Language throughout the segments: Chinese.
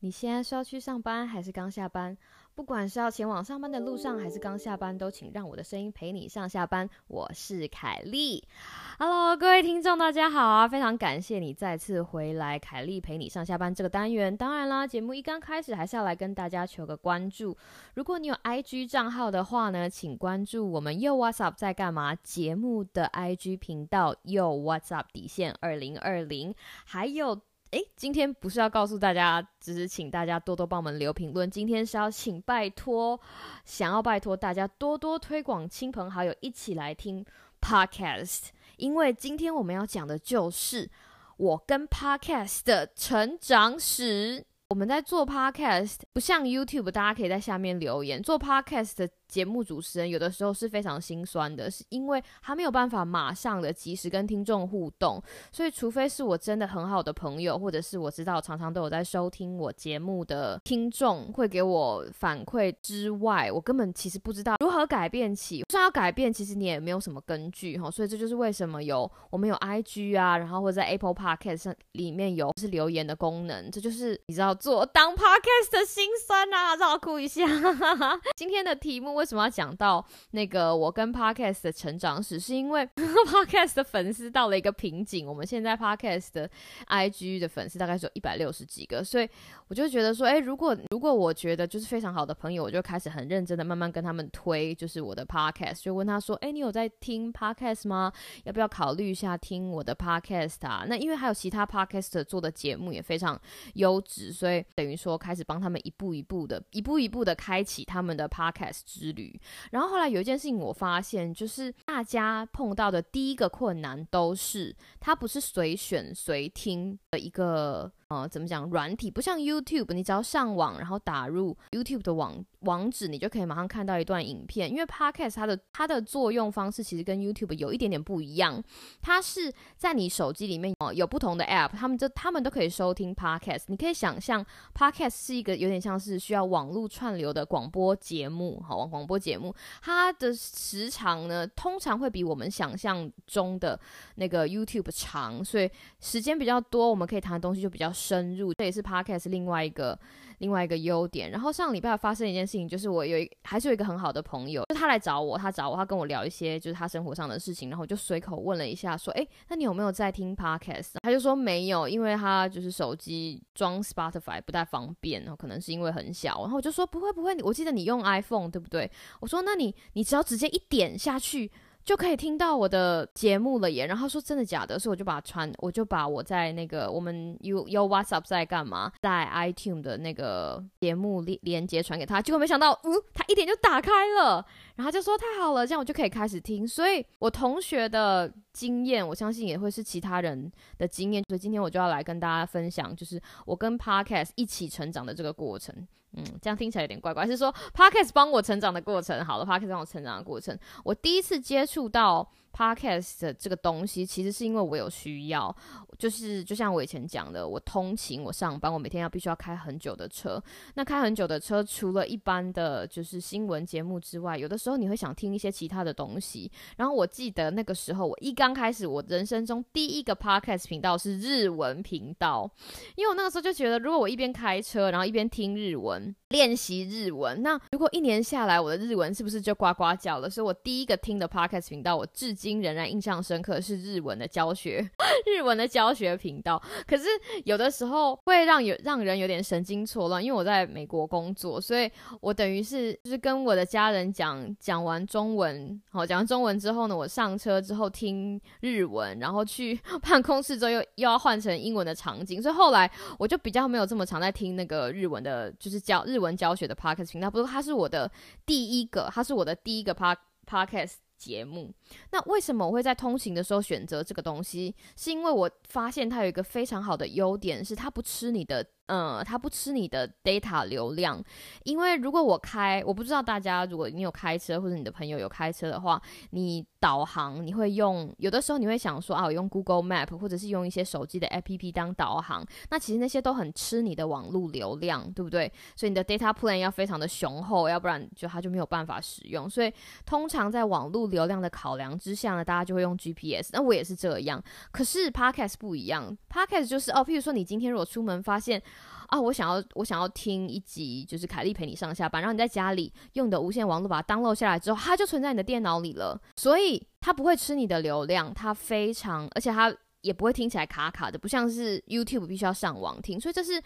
你现在是要去上班还是刚下班？不管是要前往上班的路上，还是刚下班，都请让我的声音陪你上下班。我是凯莉，Hello，各位听众，大家好啊！非常感谢你再次回来，凯莉陪你上下班这个单元。当然啦，节目一刚开始，还是要来跟大家求个关注。如果你有 IG 账号的话呢，请关注我们又 What's Up 在干嘛节目的 IG 频道，又 What's Up 底线二零二零，还有。哎，今天不是要告诉大家，只是请大家多多帮我们留评论。今天是要请拜托，想要拜托大家多多推广，亲朋好友一起来听 podcast。因为今天我们要讲的就是我跟 podcast 的成长史。我们在做 podcast，不像 YouTube，大家可以在下面留言。做 podcast 的。节目主持人有的时候是非常心酸的，是因为他没有办法马上的及时跟听众互动，所以除非是我真的很好的朋友，或者是我知道常常都有在收听我节目的听众会给我反馈之外，我根本其实不知道如何改变起。就算要改变，其实你也没有什么根据哈，所以这就是为什么有我们有 IG 啊，然后或者在 Apple Podcast 上里面有是留言的功能，这就是你知道做当 Podcast 的心酸啊，让我哭一下。今天的题目。为什么要讲到那个我跟 Podcast 的成长史？是因为 Podcast 的粉丝到了一个瓶颈。我们现在 Podcast 的 IG 的粉丝大概是有一百六十几个，所以我就觉得说，哎，如果如果我觉得就是非常好的朋友，我就开始很认真的慢慢跟他们推，就是我的 Podcast，就问他说，哎，你有在听 Podcast 吗？要不要考虑一下听我的 Podcast 啊？那因为还有其他 Podcast 做的节目也非常优质，所以等于说开始帮他们一步一步的、一步一步的开启他们的 Podcast 之。旅，然后后来有一件事情我发现，就是大家碰到的第一个困难都是，它不是随选随听的一个。呃，怎么讲？软体不像 YouTube，你只要上网，然后打入 YouTube 的网网址，你就可以马上看到一段影片。因为 Podcast 它的它的作用方式其实跟 YouTube 有一点点不一样，它是在你手机里面哦有不同的 App，他们就他们都可以收听 Podcast。你可以想象 Podcast 是一个有点像是需要网络串流的广播节目，好，广播节目，它的时长呢通常会比我们想象中的那个 YouTube 长，所以时间比较多，我们可以谈的东西就比较。深入，这也是 podcast 另外一个另外一个优点。然后上礼拜发生一件事情，就是我有一还是有一个很好的朋友，就他来找我，他找我，他跟我聊一些就是他生活上的事情，然后我就随口问了一下，说，哎，那你有没有在听 podcast？他就说没有，因为他就是手机装 Spotify 不太方便，然后可能是因为很小。然后我就说不会不会，我记得你用 iPhone 对不对？我说那你你只要直接一点下去。就可以听到我的节目了耶，然后说真的假的，所以我就把传，我就把我在那个我们有有 WhatsApp 在干嘛，在 iTunes 的那个节目连连接传给他，结果没想到，嗯，他一点就打开了，然后就说太好了，这样我就可以开始听。所以我同学的经验，我相信也会是其他人的经验，所以今天我就要来跟大家分享，就是我跟 Podcast 一起成长的这个过程。嗯，这样听起来有点怪怪。是说 Podcast 帮我成长的过程，好了，Podcast 帮我成长的过程。我第一次接触到。Podcast 的这个东西，其实是因为我有需要，就是就像我以前讲的，我通勤、我上班，我每天要必须要开很久的车。那开很久的车，除了一般的就是新闻节目之外，有的时候你会想听一些其他的东西。然后我记得那个时候，我一刚刚开始，我人生中第一个 Podcast 频道是日文频道，因为我那个时候就觉得，如果我一边开车，然后一边听日文，练习日文，那如果一年下来，我的日文是不是就呱呱叫了？所以我第一个听的 Podcast 频道，我至今。仍然印象深刻是日文的教学，日文的教学频道。可是有的时候会让有让人有点神经错乱，因为我在美国工作，所以我等于是就是跟我的家人讲讲完中文，好讲完中文之后呢，我上车之后听日文，然后去办公室之后又又要换成英文的场景，所以后来我就比较没有这么常在听那个日文的，就是教日文教学的 podcast 频道。不过它是我的第一个，它是我的第一个 pod podcast。节目，那为什么我会在通勤的时候选择这个东西？是因为我发现它有一个非常好的优点，是它不吃你的嗯，它不吃你的 data 流量，因为如果我开，我不知道大家，如果你有开车或者你的朋友有开车的话，你导航你会用，有的时候你会想说啊，我用 Google Map 或者是用一些手机的 APP 当导航，那其实那些都很吃你的网络流量，对不对？所以你的 data plan 要非常的雄厚，要不然就它就没有办法使用。所以通常在网络流量的考量之下呢，大家就会用 GPS。那我也是这样，可是 Podcast 不一样，Podcast 就是哦，譬如说你今天如果出门发现。啊，我想要我想要听一集，就是凯莉陪你上下班，然后你在家里用的无线网络把它 download 下来之后，它就存在你的电脑里了，所以它不会吃你的流量，它非常，而且它也不会听起来卡卡的，不像是 YouTube 必须要上网听，所以这是。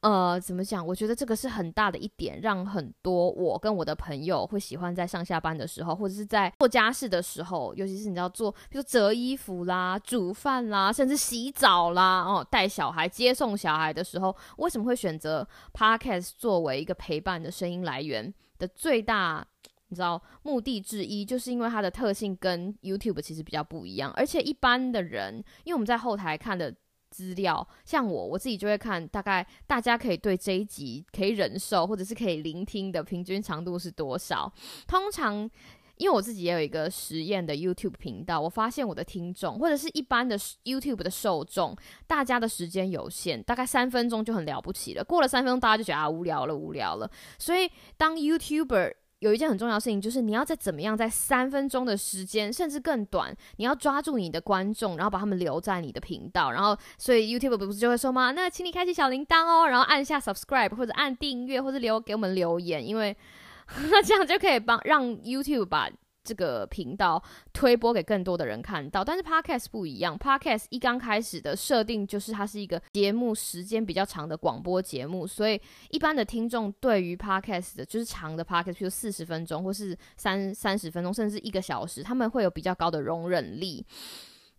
呃，怎么讲？我觉得这个是很大的一点，让很多我跟我的朋友会喜欢在上下班的时候，或者是在做家事的时候，尤其是你知道做，比如折衣服啦、煮饭啦，甚至洗澡啦，哦，带小孩、接送小孩的时候，为什么会选择 Podcast 作为一个陪伴的声音来源的最大，你知道目的之一，就是因为它的特性跟 YouTube 其实比较不一样，而且一般的人，因为我们在后台看的。资料像我，我自己就会看，大概大家可以对这一集可以忍受或者是可以聆听的平均长度是多少。通常，因为我自己也有一个实验的 YouTube 频道，我发现我的听众或者是一般的 YouTube 的受众，大家的时间有限，大概三分钟就很了不起了。过了三分钟，大家就觉得啊无聊了，无聊了。所以当 YouTuber 有一件很重要的事情，就是你要在怎么样在三分钟的时间，甚至更短，你要抓住你的观众，然后把他们留在你的频道，然后所以 YouTube 不是就会说吗？那请你开启小铃铛哦，然后按下 Subscribe 或者按订阅或者留给我们留言，因为 那这样就可以帮让 YouTube 把。这个频道推播给更多的人看到，但是 Podcast 不一样。Podcast 一刚开始的设定就是它是一个节目时间比较长的广播节目，所以一般的听众对于 Podcast 的就是长的 Podcast，比如四十分钟或是三三十分钟，甚至一个小时，他们会有比较高的容忍力。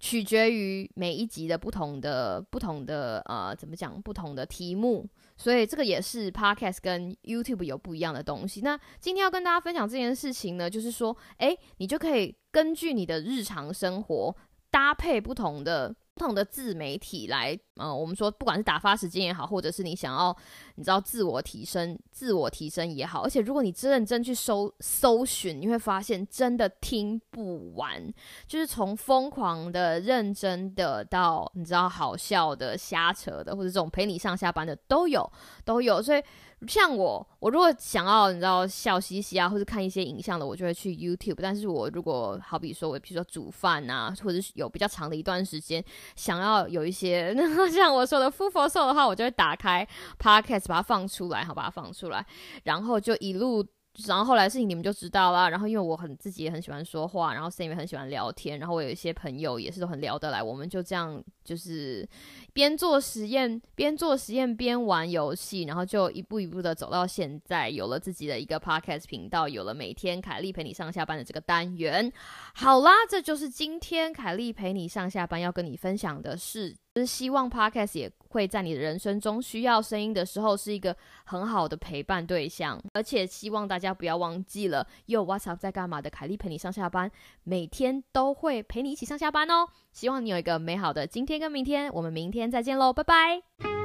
取决于每一集的不同的不同的呃，怎么讲？不同的题目，所以这个也是 Podcast 跟 YouTube 有不一样的东西。那今天要跟大家分享这件事情呢，就是说，诶，你就可以根据你的日常生活搭配不同的。不同的自媒体来，呃，我们说不管是打发时间也好，或者是你想要，你知道自我提升、自我提升也好，而且如果你真认真去搜搜寻，你会发现真的听不完，就是从疯狂的、认真的到你知道好笑的、瞎扯的，或者这种陪你上下班的都有，都有，所以。像我，我如果想要你知道笑嘻嘻啊，或者看一些影像的，我就会去 YouTube。但是我如果好比说，我比如说煮饭啊，或者是有比较长的一段时间，想要有一些 像我说的富佛寿的话，我就会打开 Podcast 把它放出来，好把它放出来，然后就一路。然后后来事情你们就知道啦。然后因为我很自己也很喜欢说话，然后 Sam 也很喜欢聊天，然后我有一些朋友也是都很聊得来，我们就这样就是边做实验边做实验边玩游戏，然后就一步一步的走到现在，有了自己的一个 podcast 频道，有了每天凯莉陪你上下班的这个单元。好啦，这就是今天凯莉陪你上下班要跟你分享的事。是希望 Podcast 也会在你的人生中需要声音的时候是一个很好的陪伴对象，而且希望大家不要忘记了，有 WhatsApp 在干嘛的凯莉陪你上下班，每天都会陪你一起上下班哦。希望你有一个美好的今天跟明天，我们明天再见喽，拜拜。